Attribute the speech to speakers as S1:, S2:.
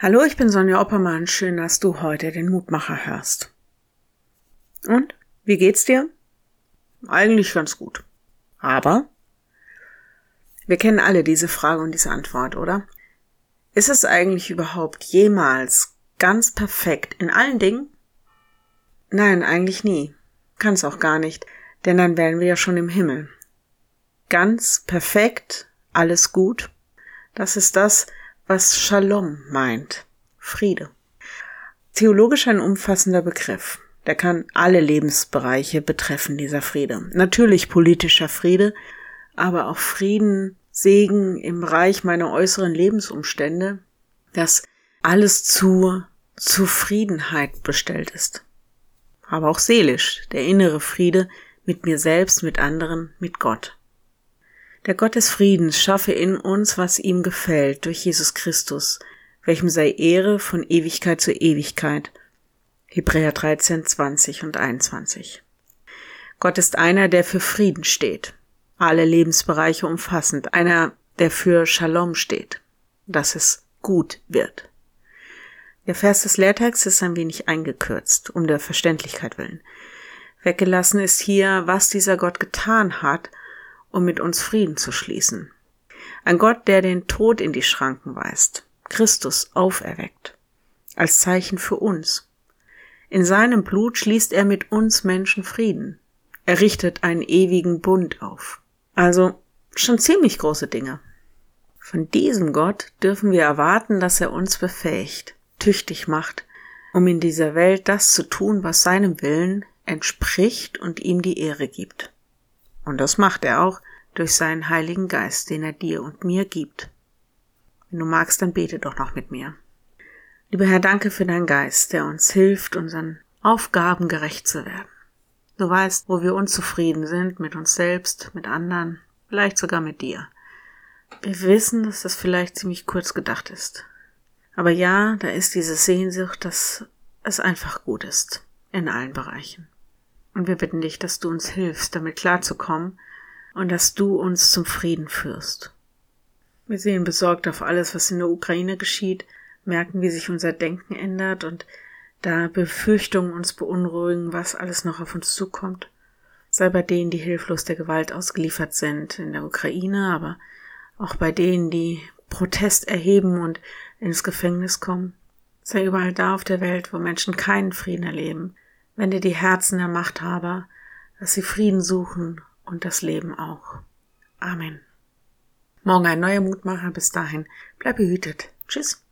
S1: Hallo, ich bin Sonja Oppermann. Schön, dass du heute den Mutmacher hörst. Und? Wie geht's dir? Eigentlich ganz gut. Aber? Wir kennen alle diese Frage und diese Antwort, oder? Ist es eigentlich überhaupt jemals ganz perfekt in allen Dingen? Nein, eigentlich nie. Kann es auch gar nicht, denn dann wären wir ja schon im Himmel. Ganz perfekt, alles gut. Das ist das, was Shalom meint. Friede. Theologisch ein umfassender Begriff. Der kann alle Lebensbereiche betreffen, dieser Friede. Natürlich politischer Friede, aber auch Frieden, Segen im Bereich meiner äußeren Lebensumstände, dass alles zu Zufriedenheit bestellt ist. Aber auch seelisch, der innere Friede mit mir selbst, mit anderen, mit Gott. Der Gott des Friedens schaffe in uns, was ihm gefällt, durch Jesus Christus, welchem sei Ehre von Ewigkeit zu Ewigkeit. Hebräer 13, 20 und 21. Gott ist einer, der für Frieden steht, alle Lebensbereiche umfassend, einer, der für Shalom steht, dass es gut wird. Der Vers des Lehrtexts ist ein wenig eingekürzt, um der Verständlichkeit willen. Weggelassen ist hier, was dieser Gott getan hat um mit uns Frieden zu schließen. Ein Gott, der den Tod in die Schranken weist, Christus auferweckt, als Zeichen für uns. In seinem Blut schließt er mit uns Menschen Frieden. Er richtet einen ewigen Bund auf. Also schon ziemlich große Dinge. Von diesem Gott dürfen wir erwarten, dass er uns befähigt, tüchtig macht, um in dieser Welt das zu tun, was seinem Willen entspricht und ihm die Ehre gibt. Und das macht er auch durch seinen Heiligen Geist, den er dir und mir gibt. Wenn du magst, dann bete doch noch mit mir. Lieber Herr, danke für deinen Geist, der uns hilft, unseren Aufgaben gerecht zu werden. Du weißt, wo wir unzufrieden sind mit uns selbst, mit anderen, vielleicht sogar mit dir. Wir wissen, dass das vielleicht ziemlich kurz gedacht ist. Aber ja, da ist diese Sehnsucht, dass es einfach gut ist. In allen Bereichen. Und wir bitten dich, dass du uns hilfst, damit klarzukommen und dass du uns zum Frieden führst. Wir sehen besorgt auf alles, was in der Ukraine geschieht, merken, wie sich unser Denken ändert und da Befürchtungen uns beunruhigen, was alles noch auf uns zukommt. Sei bei denen, die hilflos der Gewalt ausgeliefert sind in der Ukraine, aber auch bei denen, die Protest erheben und ins Gefängnis kommen. Sei überall da auf der Welt, wo Menschen keinen Frieden erleben, Wende die Herzen der Machthaber, dass sie Frieden suchen und das Leben auch. Amen. Morgen ein neuer Mutmacher. Bis dahin. Bleib behütet. Tschüss.